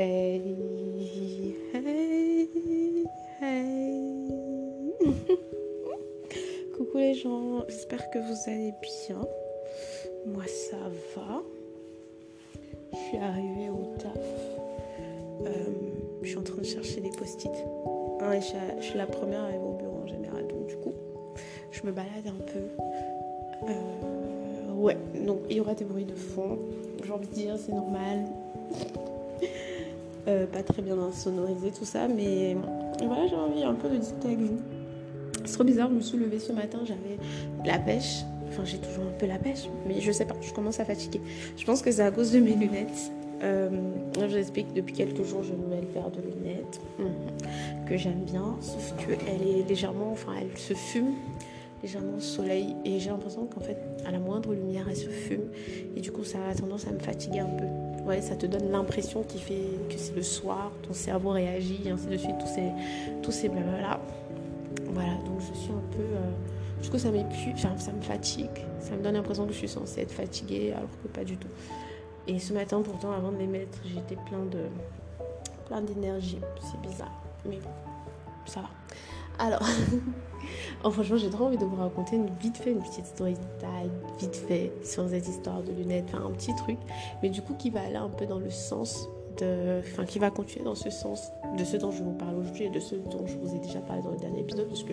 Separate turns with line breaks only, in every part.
Hey, hey, hey. Coucou les gens, j'espère que vous allez bien. Moi ça va. Je suis arrivée au taf. Euh, je suis en train de chercher des post-it. Ouais, je, suis la première à arriver au bureau en général, donc du coup, je me balade un peu. Euh, ouais, donc il y aura des bruits de fond. J'ai envie de dire, c'est normal. Euh, pas très bien sonorisé tout ça, mais voilà, j'ai envie un peu de discuter avec vous. C'est trop bizarre, je me suis levée ce matin, j'avais la pêche. Enfin, j'ai toujours un peu la pêche, mais je sais pas, je commence à fatiguer. Je pense que c'est à cause de mes lunettes. Euh, je vous explique, depuis quelques jours, je mets le paire de lunettes mhm, que j'aime bien, sauf qu'elle est légèrement, enfin, elle se fume légèrement au soleil et j'ai l'impression qu'en fait, à la moindre lumière, elle se fume et du coup, ça a tendance à me fatiguer un peu ça te donne l'impression qu'il fait que c'est le soir, ton cerveau réagit, et ainsi de suite, tous ces, tous ces blabla. Voilà, donc je suis un peu. Euh, du coup, ça m'épuise, enfin, ça me fatigue. Ça me donne l'impression que je suis censée être fatiguée, alors que pas du tout. Et ce matin, pourtant, avant de les mettre, j'étais plein de plein d'énergie. C'est bizarre, mais ça va. Alors, oh, franchement, j'ai trop envie de vous raconter une vite fait une petite story vite fait, sur cette histoire de lunettes, enfin un petit truc, mais du coup qui va aller un peu dans le sens de, enfin qui va continuer dans ce sens de ce dont je vous parle aujourd'hui et de ce dont je vous ai déjà parlé dans le dernier épisode, parce que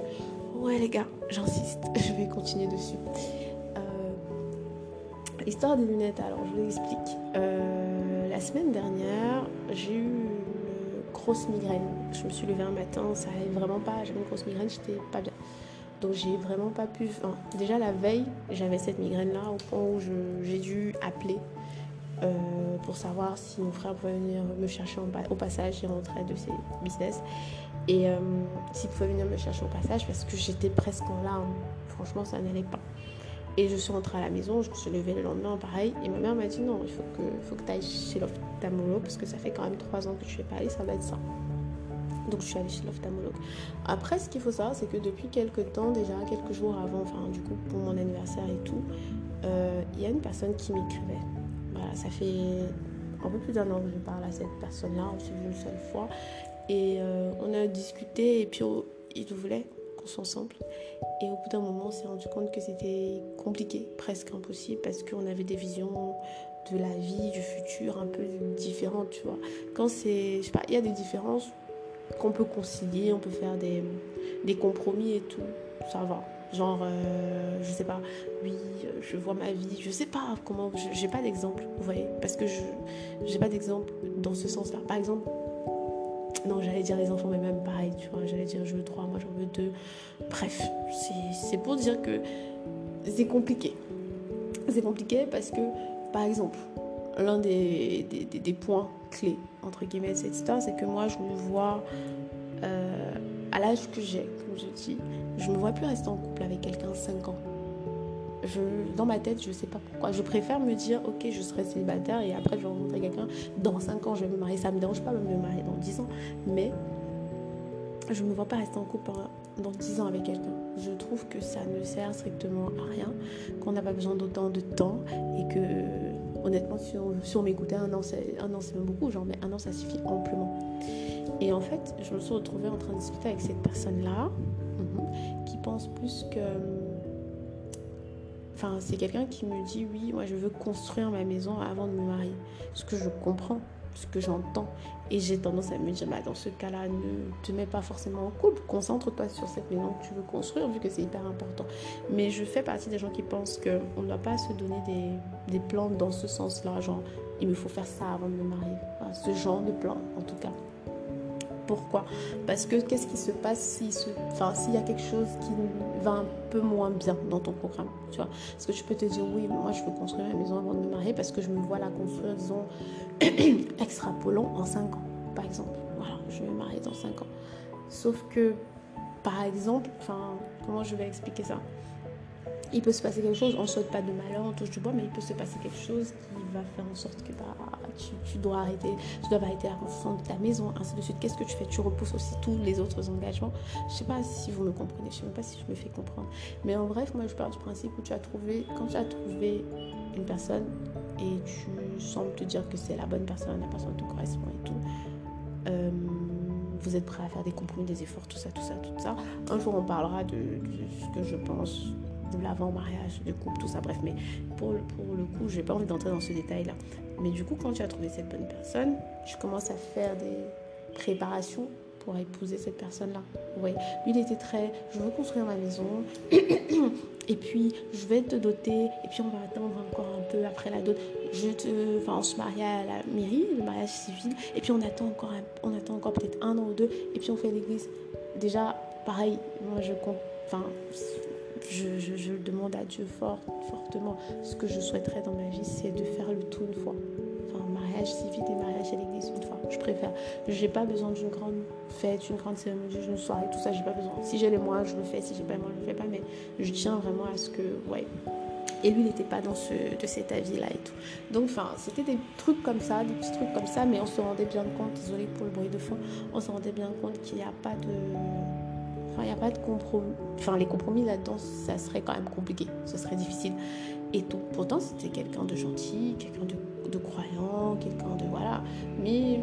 ouais les gars, j'insiste, je vais continuer dessus. Euh, histoire des lunettes, alors je vous explique. Euh, la semaine dernière, j'ai eu grosse migraine. Je me suis levée un matin, ça allait vraiment pas, j'avais une grosse migraine, j'étais pas bien. Donc j'ai vraiment pas pu. déjà la veille, j'avais cette migraine-là au point où j'ai dû appeler euh, pour savoir si mon frère pouvait venir me chercher au passage. Il rentrait de ses business. Et euh, s'il pouvait venir me chercher au passage parce que j'étais presque en larmes. Franchement, ça n'allait pas. Et je suis rentrée à la maison, je me suis levée le lendemain, pareil. Et ma mère m'a dit non, il faut que, tu ailles chez l'ophtalmologue parce que ça fait quand même trois ans que tu fais pas aller, ça va être ça. Donc je suis allée chez l'ophtalmologue. Après, ce qu'il faut savoir, c'est que depuis quelques temps, déjà quelques jours avant, enfin du coup pour mon anniversaire et tout, euh, il y a une personne qui m'écrivait. Voilà, ça fait un peu plus d'un an que je parle à cette personne-là, on s'est vu une seule fois. Et euh, on a discuté et puis il voulait ensemble. Et au bout d'un moment, on s'est rendu compte que c'était compliqué, presque impossible, parce qu'on avait des visions de la vie, du futur un peu différentes, tu vois. Quand c'est, je sais pas, il y a des différences qu'on peut concilier, on peut faire des, des compromis et tout, ça va. Genre, euh, je sais pas, oui, je vois ma vie, je sais pas comment, j'ai pas d'exemple, vous voyez, parce que je j'ai pas d'exemple dans ce sens-là. Par exemple, non, j'allais dire les enfants, mais même pareil, tu vois, j'allais dire je veux trois, moi j'en veux deux. Bref, c'est pour dire que c'est compliqué. C'est compliqué parce que, par exemple, l'un des, des, points clés, entre guillemets, de cette histoire, c'est que moi je me vois euh, à l'âge que j'ai, comme je dis, je me vois plus rester en couple avec quelqu'un 5 ans dans ma tête, je sais pas pourquoi. Je préfère me dire, ok, je serai célibataire et après je vais rencontrer quelqu'un. Dans 5 ans, je vais me marier. Ça me dérange pas de me marier dans 10 ans. Mais je ne me vois pas rester en couple dans 10 ans avec quelqu'un. Je trouve que ça ne sert strictement à rien, qu'on n'a pas besoin d'autant de temps et que, honnêtement, si on, m'écoutait, un an, c'est même beaucoup, genre, mais un an, ça suffit amplement. Et en fait, je me suis retrouvée en train de discuter avec cette personne-là, mhm, qui pense plus que Enfin, c'est quelqu'un qui me dit oui, moi je veux construire ma maison avant de me marier. Ce que je comprends, ce que j'entends. Et j'ai tendance à me dire, bah, dans ce cas-là, ne te mets pas forcément en couple. Concentre-toi sur cette maison que tu veux construire, vu que c'est hyper important. Mais je fais partie des gens qui pensent qu'on ne doit pas se donner des, des plans dans ce sens-là. Genre, il me faut faire ça avant de me marier. ce genre de plan, en tout cas. Pourquoi Parce que qu'est-ce qui se passe s'il enfin, y a quelque chose qui va un peu moins bien dans ton programme tu vois que tu peux te dire, oui, moi je veux construire ma maison avant de me marier parce que je me vois la construire, disons, extrapolant en 5 ans, par exemple. Voilà, je vais me marier dans 5 ans. Sauf que, par exemple, comment je vais expliquer ça? Il peut se passer quelque chose, on ne souhaite pas de malheur, on touche du bois, mais il peut se passer quelque chose qui va faire en sorte que bah, tu, dois arrêter, tu dois arrêter la construction de ta maison, ainsi de suite. Qu'est-ce que tu fais? Tu repousses aussi tous les autres engagements? Je ne sais pas si vous me comprenez, je ne sais même pas si je me fais comprendre. Mais en bref, moi je pars du principe où tu as trouvé, quand tu as trouvé une personne et tu sembles te dire que c'est la bonne personne, la personne te correspond et tout, euh, vous êtes prêt à faire des compromis, des efforts, tout ça, tout ça, tout ça. Un jour, on parlera de, ce que je pense de l'avant-mariage, du couple, tout ça, bref. Mais pour, pour le coup, je n'ai pas envie d'entrer dans ce détail-là. Mais du coup, quand tu as trouvé cette bonne personne, tu commences à faire des préparations pour épouser cette personne-là. Oui, lui, il était très, je veux construire ma maison, et puis je vais te doter, et puis on va attendre encore un peu après la dot. Je te, enfin, on se marie à la mairie, le mariage civil, et puis on attend encore, on attend encore peut-être un an ou deux, et puis on fait l'église. Déjà, pareil, moi je compte, enfin, je, je, demande à Dieu fort, fortement. Ce que je souhaiterais dans ma vie, c'est de faire le tout une fois. Enfin, mariage civil et mariage à l'église une fois. Je préfère. J'ai pas besoin d'une grande fête, une grande cérémonie, une soirée, tout ça, j'ai pas besoin. Si j'ai les moyens, je le fais. Si j'ai pas les moyens, je le fais pas. Mais je tiens vraiment à ce que, ouais. Et lui, il n'était pas dans ce, de cet avis-là et tout. Donc, enfin, c'était des trucs comme ça, des petits trucs comme ça, mais on se rendait bien compte, désolé pour le bruit de fond, on se rendait bien compte qu'il n'y a pas de il n'y a pas de compromis. Enfin, les compromis là-dedans, ça serait quand même compliqué. Ce serait difficile. Et tout. Pourtant, c'était quelqu'un de gentil, quelqu'un de, croyant, quelqu'un de. Voilà. Mais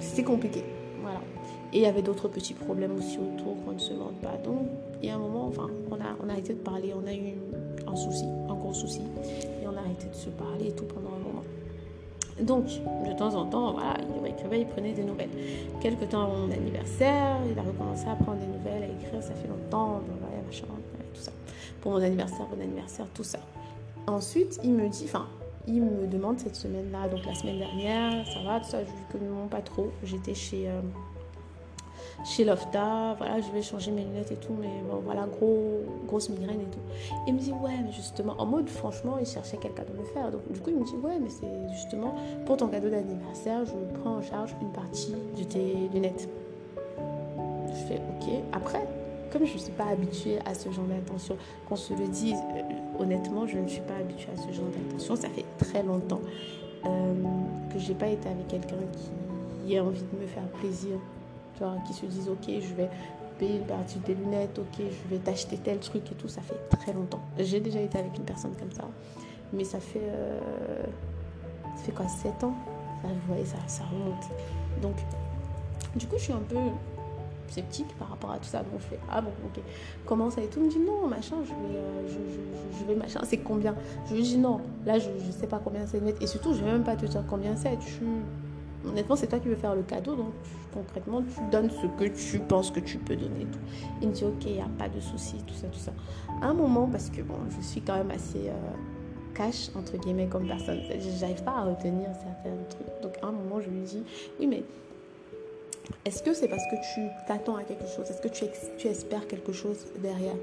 c'était compliqué. Voilà. Et il y avait d'autres petits problèmes aussi autour qu'on ne se demande pas. Donc, il y a un moment, enfin, on a, on a arrêté de parler. On a eu un souci, un gros souci. Et on a arrêté de se parler et tout pendant un moment. Donc, de temps en temps, voilà, il écrivait, il prenait des nouvelles. Quelque temps avant mon anniversaire, il a recommencé à prendre des nouvelles, à écrire, ça fait longtemps, voilà, machin, tout ça. Pour mon anniversaire, bon anniversaire, tout ça. Ensuite, il me dit, enfin, il me demande cette semaine-là, donc la semaine dernière, ça va, tout ça, je lui dis que non, pas trop. J'étais chez, euh, chez Lofta, voilà, je vais changer mes lunettes et tout, mais bon, voilà, gros, grosse migraine et tout. il me dit, ouais, mais justement, en mode, franchement, il cherchait quelqu'un de me faire. Donc, du coup, il me dit, ouais, mais c'est justement pour ton cadeau d'anniversaire, je prends en charge une partie de tes lunettes. Je fais, ok. Après, comme je ne suis pas habituée à ce genre d'attention, qu'on se le dise, euh, honnêtement, je ne suis pas habituée à ce genre d'attention. Ça fait très longtemps euh, que j'ai pas été avec quelqu'un qui a envie de me faire plaisir qui se disent ok, je vais payer une partie des lunettes, ok, je vais t'acheter tel truc et tout. Ça fait très longtemps. J'ai déjà été avec une personne comme ça, mais ça fait, euh, ça fait quoi, 7 ans? Vous voyez, ça, ça remonte. Donc, du coup, je suis un peu sceptique par rapport à tout ça. Donc je fais ah bon ok comment ça et tout? Me dit non machin je vais euh, je, vais machin c'est combien? Je lui dis non là je, je sais pas combien c'est net et surtout je vais même pas te dire combien c'est. Tu honnêtement, c'est toi qui veux faire le cadeau, donc concrètement, tu donnes ce que tu penses que tu peux donner. Tout. Il me dit, ok, il n'y a pas de souci, tout ça, tout ça. À un moment, parce que bon, je suis quand même assez euh, cash, entre guillemets, comme personne, j'arrive pas à retenir certains trucs. Donc à un moment, je lui dis, oui, mais est-ce que c'est parce que tu t'attends à quelque chose? Est-ce que tu, espères quelque chose derrière?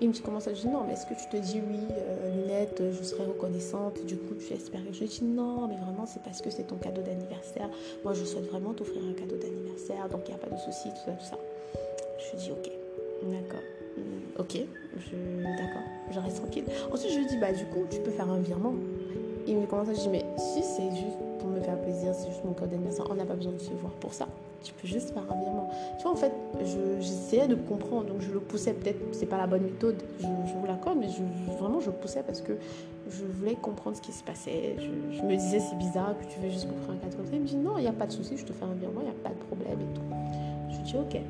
Il me dit comment ça Je dis non, mais est-ce que tu te dis oui, euh, lunettes, je serai reconnaissante, du coup tu espères Je dis non, mais vraiment c'est parce que c'est ton cadeau d'anniversaire. Moi je souhaite vraiment t'offrir un cadeau d'anniversaire, donc il n'y a pas de souci, tout ça, tout ça. Je lui dis ok, d'accord, hmm, ok, je, d'accord, je reste tranquille. Ensuite je lui dis bah du coup tu peux faire un virement. Il me commence à dire mais si c'est juste pour me faire plaisir, c'est juste mon cadeau d'anniversaire, on n'a pas besoin de se voir pour ça tu peux juste faire un virement. Tu vois, en fait, j'essayais de comprendre, donc je le poussais. Peut-être c'est pas la bonne méthode, je, vous l'accorde, mais vraiment je poussais parce que je voulais comprendre ce qui se passait. Je, me disais, c'est bizarre que tu veux juste m'offrir un cadeau. Il me dit, non, il n'y a pas de souci, je te fais un virement, il n'y a pas de problème et tout. Je dis, ok,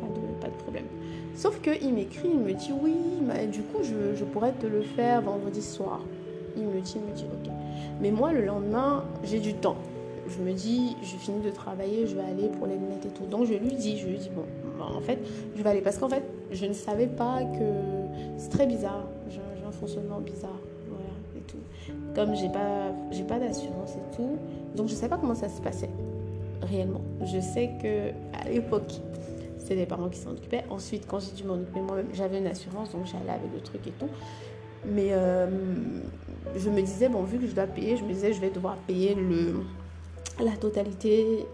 pas de, pas de problème. Sauf qu'il m'écrit, il me dit, oui, du coup, je, je pourrais te le faire vendredi soir. Il me dit, il me dit, ok. Mais moi, le lendemain, j'ai du temps je me dis, je finis de travailler, je vais aller pour les lunettes et tout. Donc je lui dis, je lui dis, bon, en fait, je vais aller. Parce qu'en fait, je ne savais pas que. C'est très bizarre. J'ai un fonctionnement bizarre. Voilà, et tout. Comme j'ai pas, j'ai pas d'assurance et tout. Donc je ne sais pas comment ça se passait réellement. Je sais que à l'époque, c'est les parents qui s'en occupaient. Ensuite, quand j'ai dû m'en occuper moi-même, j'avais une assurance, donc j'allais avec le truc et tout. Mais euh, je me disais, bon, vu que je dois payer, je me disais, je vais devoir payer le, la totalité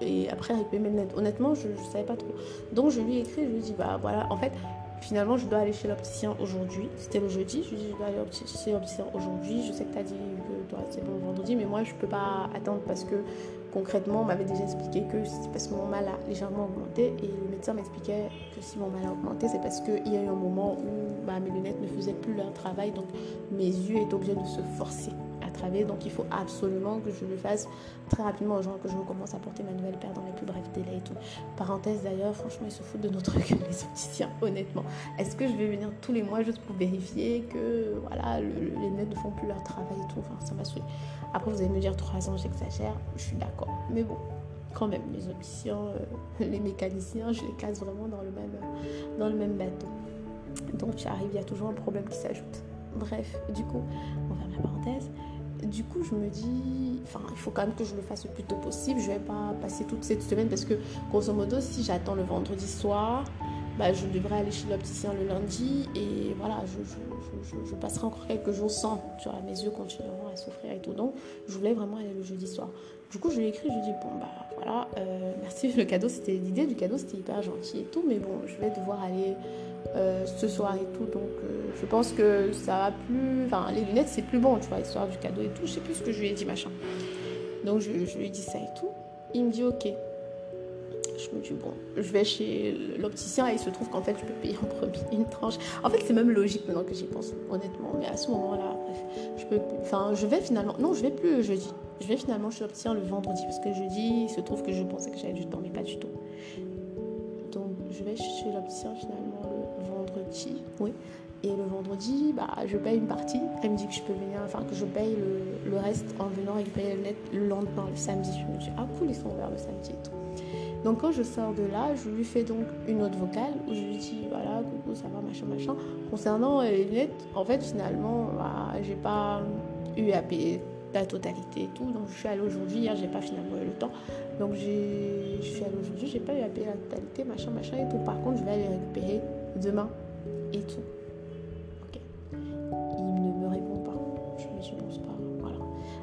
et, après avec mes lunettes. Honnêtement, je ne savais pas trop. Donc je lui ai écrit, je lui ai dit, bah voilà, en fait, finalement, je dois aller chez l'opticien aujourd'hui. C'était le jeudi. Je lui dis, je dois aller chez l'opticien aujourd'hui. Je sais que tu as dit que toi, c'est bon vendredi, mais moi, je ne peux pas attendre parce que concrètement, on m'avait déjà expliqué que c'est parce que mon mal a légèrement augmenté. Et le médecin m'expliquait que si mon mal a augmenté, c'est parce qu'il y a eu un moment où bah, mes lunettes ne faisaient plus leur travail. Donc, mes yeux étaient obligés de se forcer donc il faut absolument que je le fasse très rapidement, genre que je commence à porter ma nouvelle paire dans les plus brefs délais et tout. Parenthèse d'ailleurs, franchement, ils se foutent de notre gueule, les opticiens, honnêtement. Est-ce que je vais venir tous les mois juste pour vérifier que voilà, les lunettes ne font plus leur travail et tout? Enfin, ça m'a saoulé. Après, vous allez me dire 3 ans, j'exagère, je suis d'accord. Mais bon, quand même, les opticiens, euh, les mécaniciens, je les casse vraiment dans le même, dans le même bateau. Donc, tu arrives, il y a toujours un problème qui s'ajoute. Bref, du coup, on ferme la parenthèse du coup, je me dis, enfin, il faut quand même que je le fasse le plus tôt possible. Je vais pas passer toute cette semaine parce que, grosso modo, si j'attends le vendredi soir, bah, je devrais aller chez l'opticien le lundi et voilà, je, passerai encore quelques jours sans. Tu mes yeux continueront à souffrir et tout. Donc, je voulais vraiment aller le jeudi soir. Du coup, je lui ai écrit, je lui ai dit, bon, bah voilà, euh, merci, le cadeau, c'était l'idée du cadeau, c'était hyper gentil et tout, mais bon, je vais devoir aller euh, ce soir et tout. Donc euh, je pense que ça va plus. Enfin, les lunettes, c'est plus bon, tu vois, histoire du cadeau et tout. Je sais plus ce que je lui ai dit, machin. Donc je, lui ai dit ça et tout. Il me dit ok. Je me dis bon, je vais chez l'opticien et il se trouve qu'en fait, je peux payer en premier une tranche. En fait, c'est même logique maintenant que j'y pense, honnêtement. Mais à ce moment-là, bref, je peux. Enfin, je vais finalement. Non, je vais plus le jeudi. Je vais finalement chez l'opticien le vendredi parce que jeudi, il se trouve que je pensais que j'avais du temps, mais pas du tout. Donc, je vais chez l'opticien finalement oui. Et le vendredi, bah, je paye une partie. Elle me dit que je peux venir, enfin que je paye le, reste en venant récupérer le net le lendemain, le samedi. Je me dis, ah cool, ils sont ouverts le samedi et tout. Donc quand je sors de là, je lui fais donc une autre vocale où je lui dis, voilà, coucou, ça va, machin, machin. Concernant les lunettes, en fait, finalement, bah, j'ai pas eu à payer la totalité et tout. Donc je suis allée aujourd'hui, hier j'ai pas finalement eu le temps. Donc je suis allée aujourd'hui, j'ai pas eu à payer la totalité, machin, machin et tout. Par contre, je vais aller récupérer demain et tout. Ok. Il ne me répond pas. Je me c'est pas.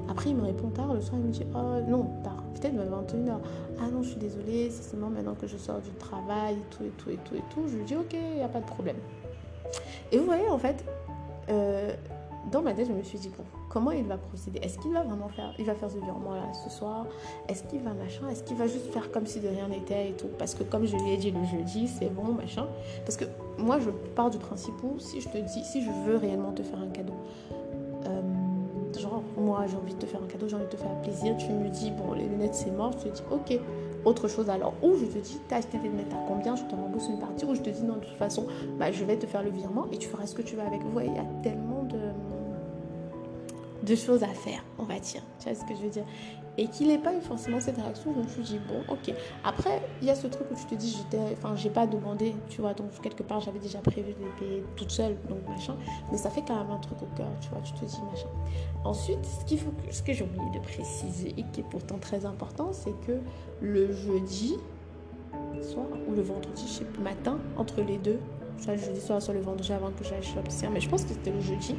Après, il me répond tard. Le soir, il me dit, oh non, tard. Peut-être 21h. Ah non, je suis désolée, c'est seulement maintenant que je sors du travail et tout, et tout, et tout, et tout. Je lui dis, ok, il n'y a pas de problème. Et vous voyez, en fait, euh, dans ma tête, je me suis dit, bon, comment il va procéder? Est-ce qu'il va vraiment faire, il va faire ce virement là ce soir? Est-ce qu'il va machin? Est-ce qu'il va juste faire comme si de rien n'était et tout? Parce que comme je lui ai dit le jeudi, c'est bon, machin. Parce que moi, je pars du principe où si je te dis, si je veux réellement te faire un cadeau, moi, j'ai envie de te faire un cadeau, j'ai envie de te faire plaisir, tu me dis, bon, les lunettes, c'est mort, je te dis, ok, autre chose alors. Ou je te dis, t'as acheté des lunettes à combien, je te rembourse une partie, ou je te dis, non, de toute façon, bah, je vais te faire le virement et tu feras ce que tu veux avec. Vous il y a tellement de de choses à faire, on va dire. Tu vois ce que je veux dire? Et qu'il n'ait pas eu forcément cette réaction, je me suis dit, bon, ok. Après, il y a ce truc où tu te dis, j'étais, enfin, j'ai pas demandé, tu vois, donc quelque part, j'avais déjà prévu de les payer toute seule, donc machin. Mais ça fait quand même un truc au cœur, tu vois, tu te dis, machin. Ensuite, ce, qu'il faut ce que j'ai oublié de préciser et qui est pourtant très important, c'est que le jeudi soir ou le vendredi, je sais matin, entre les deux, soit le jeudi soir, soit le vendredi avant que j'aille chez l'opticien, mais je pense que c'était le jeudi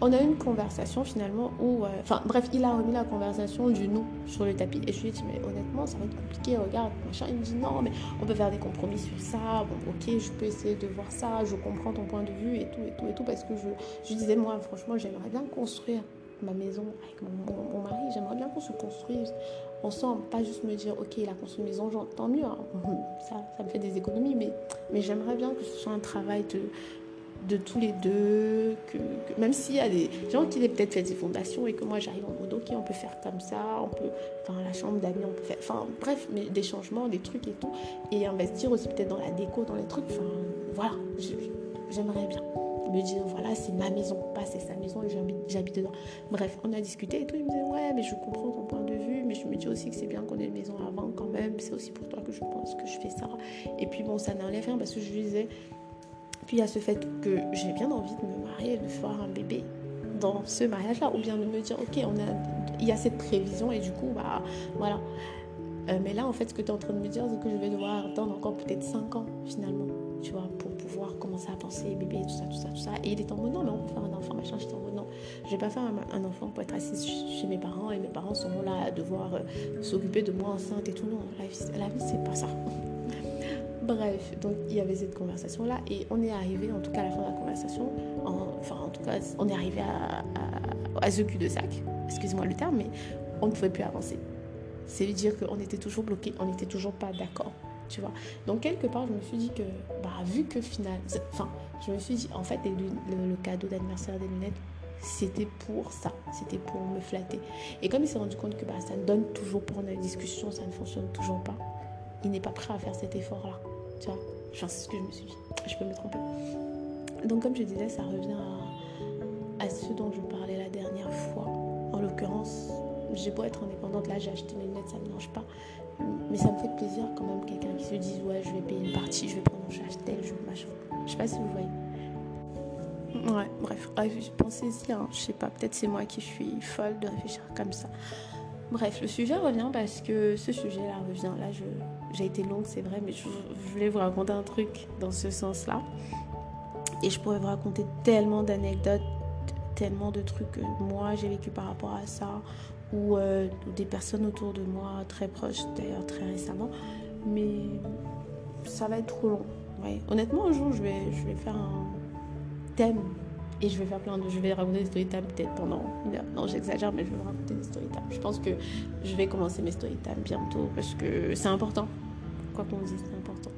on a eu une conversation finalement où, euh, enfin bref, il a remis la conversation du nous sur le tapis. Et je lui ai dit mais honnêtement ça va être compliqué, regarde, machin. Il me dit non mais on peut faire des compromis sur ça, bon ok je peux essayer de voir ça, je comprends ton point de vue et tout et tout et tout parce que je, disais moi franchement j'aimerais bien construire ma maison avec mon, mari, j'aimerais bien qu'on se construise ensemble, pas juste me dire ok il a construit une maison, tant mieux, hein. ça, ça me fait des économies mais j'aimerais bien que ce soit un travail de de tous les deux, que, même s'il y a des gens qui aient peut-être fait des fondations et que moi j'arrive en mode ok on peut faire comme ça, on peut, enfin la chambre d'amis on peut faire, enfin bref, mais des changements, des trucs et tout, et investir aussi peut-être dans la déco, dans les trucs, enfin voilà, j'aimerais bien me dire voilà c'est ma maison, pas c'est sa maison et j'habite dedans. Bref, on a discuté et tout, il me disait ouais mais je comprends ton point de vue, mais je me dis aussi que c'est bien qu'on ait une maison avant quand même, c'est aussi pour toi que je pense que je fais ça. Et puis bon ça n'enlève rien parce que je lui disais puis il y a ce fait que j'ai bien envie de me marier de faire un bébé dans ce mariage-là, ou bien de me dire, ok, on a, il y a cette prévision et du coup, bah voilà. Euh, mais là, en fait, ce que tu es en train de me dire, c'est que je vais devoir attendre encore peut-être 5 ans finalement, tu vois, pour pouvoir commencer à penser bébé, tout ça, tout ça, tout ça. Et il est en mode non, mais on peut faire un enfant, machin. J'étais en mode non, je vais pas faire un, enfant pour être assis chez mes parents et mes parents seront là à devoir euh, s'occuper de moi enceinte et tout. Non, la vie, la vie c'est pas ça. Bref, donc il y avait cette conversation-là et on est arrivé, en tout cas à la fin de la conversation, enfin en tout cas on est arrivé à, ce cul de sac, excusez-moi le terme, mais on ne pouvait plus avancer. C'est dire qu'on était toujours bloqué, on n'était toujours pas d'accord, tu vois. Donc quelque part, je me suis dit que, bah, vu que final, enfin, je me suis dit, en fait, le, cadeau d'anniversaire des lunettes, c'était pour ça, c'était pour me flatter. Et comme il s'est rendu compte que bah, ça donne toujours pour une discussion, ça ne fonctionne toujours pas, il n'est pas prêt à faire cet effort-là, tu vois. Enfin, c'est ce que je me suis dit. Je peux me tromper. Donc comme je disais, ça revient à, ce dont je parlais la dernière fois. En l'occurrence, j'ai beau être indépendante, là j'ai acheté mes lunettes, ça ne me dérange pas. Mais ça me fait plaisir quand même quelqu'un qui se dise ouais je vais payer une partie, je vais prendre mon tel jour, machin. Je sais pas si vous voyez. Ouais, bref, pensez-y, hein. je sais pas, peut-être c'est moi qui suis folle de réfléchir comme ça. Bref, le sujet revient parce que ce sujet-là revient. Là, j'ai été longue, c'est vrai, mais je, voulais vous raconter un truc dans ce sens-là. Et je pourrais vous raconter tellement d'anecdotes, tellement de trucs que moi j'ai vécu par rapport à ça, euh, ou des personnes autour de moi, très proches d'ailleurs, très récemment. Mais ça va être trop long. Honnêtement, un jour, je vais, je vais faire un thème et je vais faire plein de. Je vais raconter des story time peut-être pendant une heure. Non, j'exagère, mais je vais raconter des story time. Je pense que je vais commencer mes story bientôt parce que c'est important. Quoi qu'on dise, c'est important.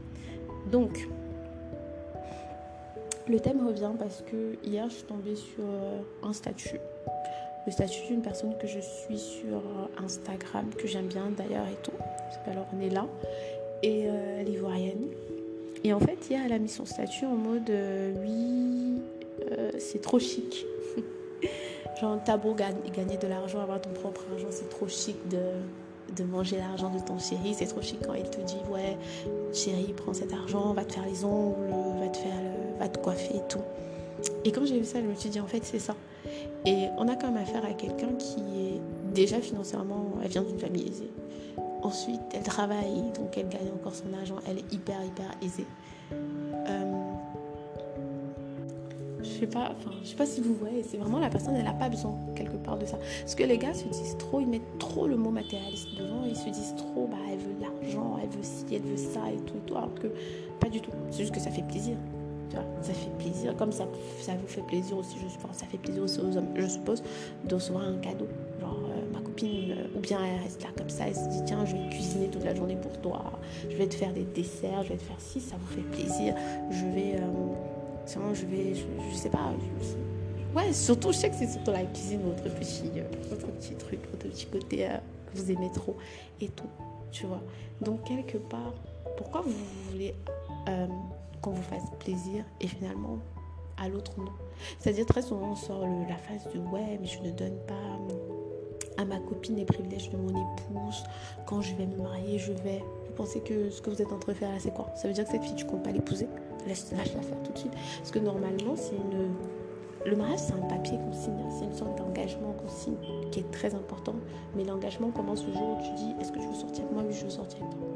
Donc, le thème revient parce que hier, je suis tombée sur euh, un statut le statut d'une personne que je suis sur Instagram, que j'aime bien d'ailleurs et tout. Est là. Et euh, elle est ivoirienne. Et en fait, hier, elle a mis son statut en mode euh, oui, c'est trop chic. Genre, t'as beau gagner de l'argent, avoir ton propre argent, c'est trop chic de, manger l'argent de ton chéri. C'est trop chic quand il te dit ouais, chéri, prends cet argent, va te faire les ongles, va te, faire va te coiffer et tout. Et quand j'ai vu ça, je me suis dit en fait, c'est ça. Et on a quand même affaire à quelqu'un qui est déjà financièrement, elle vient d'une famille aisée. Ensuite, elle travaille, donc elle gagne encore son argent, elle est hyper, hyper aisée. Sais pas, enfin, je sais pas si vous voyez, c'est vraiment la personne, elle n'a pas besoin quelque part de ça. Parce que les gars se disent trop, ils mettent trop le mot matérialiste devant, ils se disent trop, bah, elle veut l'argent, elle veut ci, elle veut ça et tout et tout, alors que pas du tout. C'est juste que ça fait plaisir ça fait plaisir, comme ça, ça vous fait plaisir aussi, je suppose, ça fait plaisir aussi aux hommes, je suppose, de recevoir un cadeau. Genre, euh, ma copine, euh, ou bien elle reste là comme ça, elle se dit, tiens, je vais cuisiner toute la journée pour toi, je vais te faire des desserts, je vais te faire ci, ça vous fait plaisir, je vais, euh, je vais, je, sais pas, ouais, surtout, je sais que c'est surtout la cuisine, votre petit, votre petit truc, votre petit côté que vous aimez trop et tout, tu vois. Donc, quelque part, pourquoi vous voulez qu'on vous fasse plaisir et finalement à l'autre non? C'est-à-dire très souvent on sort la face de ouais mais je ne donne pas à ma copine les privilèges de mon épouse. Quand je vais me marier, je vais. Vous pensez que ce que vous êtes en train de faire là, c'est quoi? Ça veut dire que cette fille, tu comptes pas l'épouser? Lâche, la faire tout de suite. Parce que normalement, c'est une... Le mariage, c'est un papier qu'on signe. C'est une sorte d'engagement qu'on signe qui est très important. Mais l'engagement commence le jour où tu dis est-ce que tu veux sortir avec moi? Oui, je veux sortir avec toi.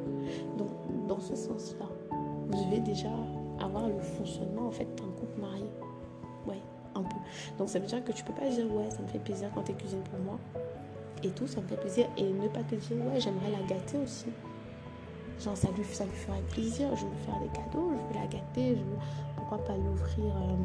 Donc, dans ce sens-là, vous devez déjà avoir le fonctionnement en fait d'un couple marié. Ouais, un peu. Donc ça veut dire que tu peux pas dire ouais, ça me fait plaisir quand tu cuisines pour moi et tout, ça me fait plaisir et ne pas te dire ouais, j'aimerais la gâter aussi. Genre ça lui, ça lui ferait plaisir, je vais lui faire des cadeaux, je vais la gâter, je pourquoi pas lui offrir, euh,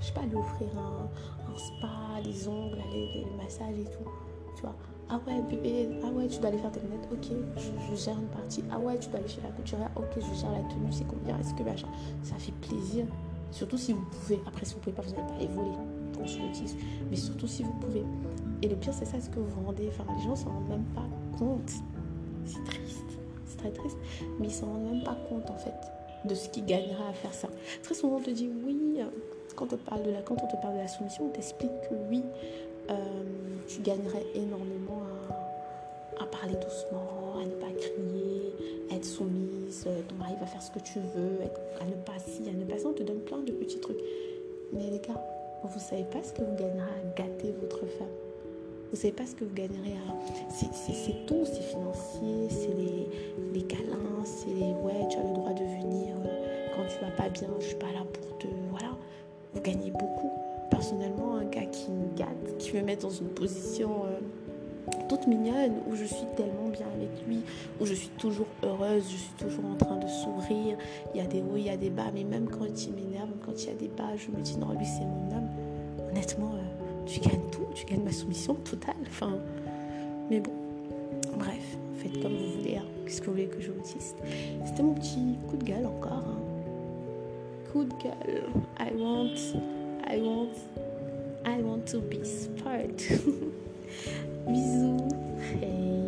je sais pas, lui offrir un, spa, les ongles, les, les massages et tout, tu vois ah ouais, bébé, ah ouais, tu dois aller faire tes lunettes, ok, je, gère une partie. Ah ouais, tu dois aller chez la couturière, ok, je gère la tenue, c'est combien, est-ce que. Ça fait plaisir. Surtout si vous pouvez. Après, si vous pouvez pas, vous n'allez pas les voler, qu'on se le. Mais surtout si vous pouvez. Et le pire, c'est ça, ce que vous rendez. Enfin, les gens s'en rendent même pas compte. C'est triste. Mais ils s'en rendent même pas compte, en fait, de ce qu'ils gagneraient à faire ça. Très souvent, on te dit oui. Quand on, parle de la, quand on te parle de la soumission, on t'explique que oui, euh, tu gagnerais énormément à, parler doucement, à ne pas crier, à être soumise, euh, ton mari va faire ce que tu veux, à ne pas si, à ne pas ça, on te donne plein de petits trucs. Mais les gars, vous ne savez pas ce que vous gagnerez à gâter votre femme. Vous ne savez pas ce que vous gagnerez à... C'est tout, c'est financier, c'est les, les câlins, c'est les... Ouais, tu as le droit de venir euh, quand tu vas pas bien, je suis pas là pour te... Voilà. Vous gagnez beaucoup personnellement un gars qui me gâte, qui me met dans une position, euh, toute mignonne, où je suis tellement bien avec lui, où je suis toujours heureuse, je suis toujours en train de sourire. Il y a des hauts, il y a des bas, mais même quand il m'énerve, quand il y a des bas, je me dis non, lui c'est mon homme. Honnêtement, euh, tu gagnes tout, tu gagnes ma soumission totale. Enfin, mais bon, bref, faites comme vous voulez. Hein. Qu'est-ce que vous voulez que je vous dise? C'était mon petit coup de gueule encore. Hein. Coup de gueule. I want, I want, I want to be smart. Bisous.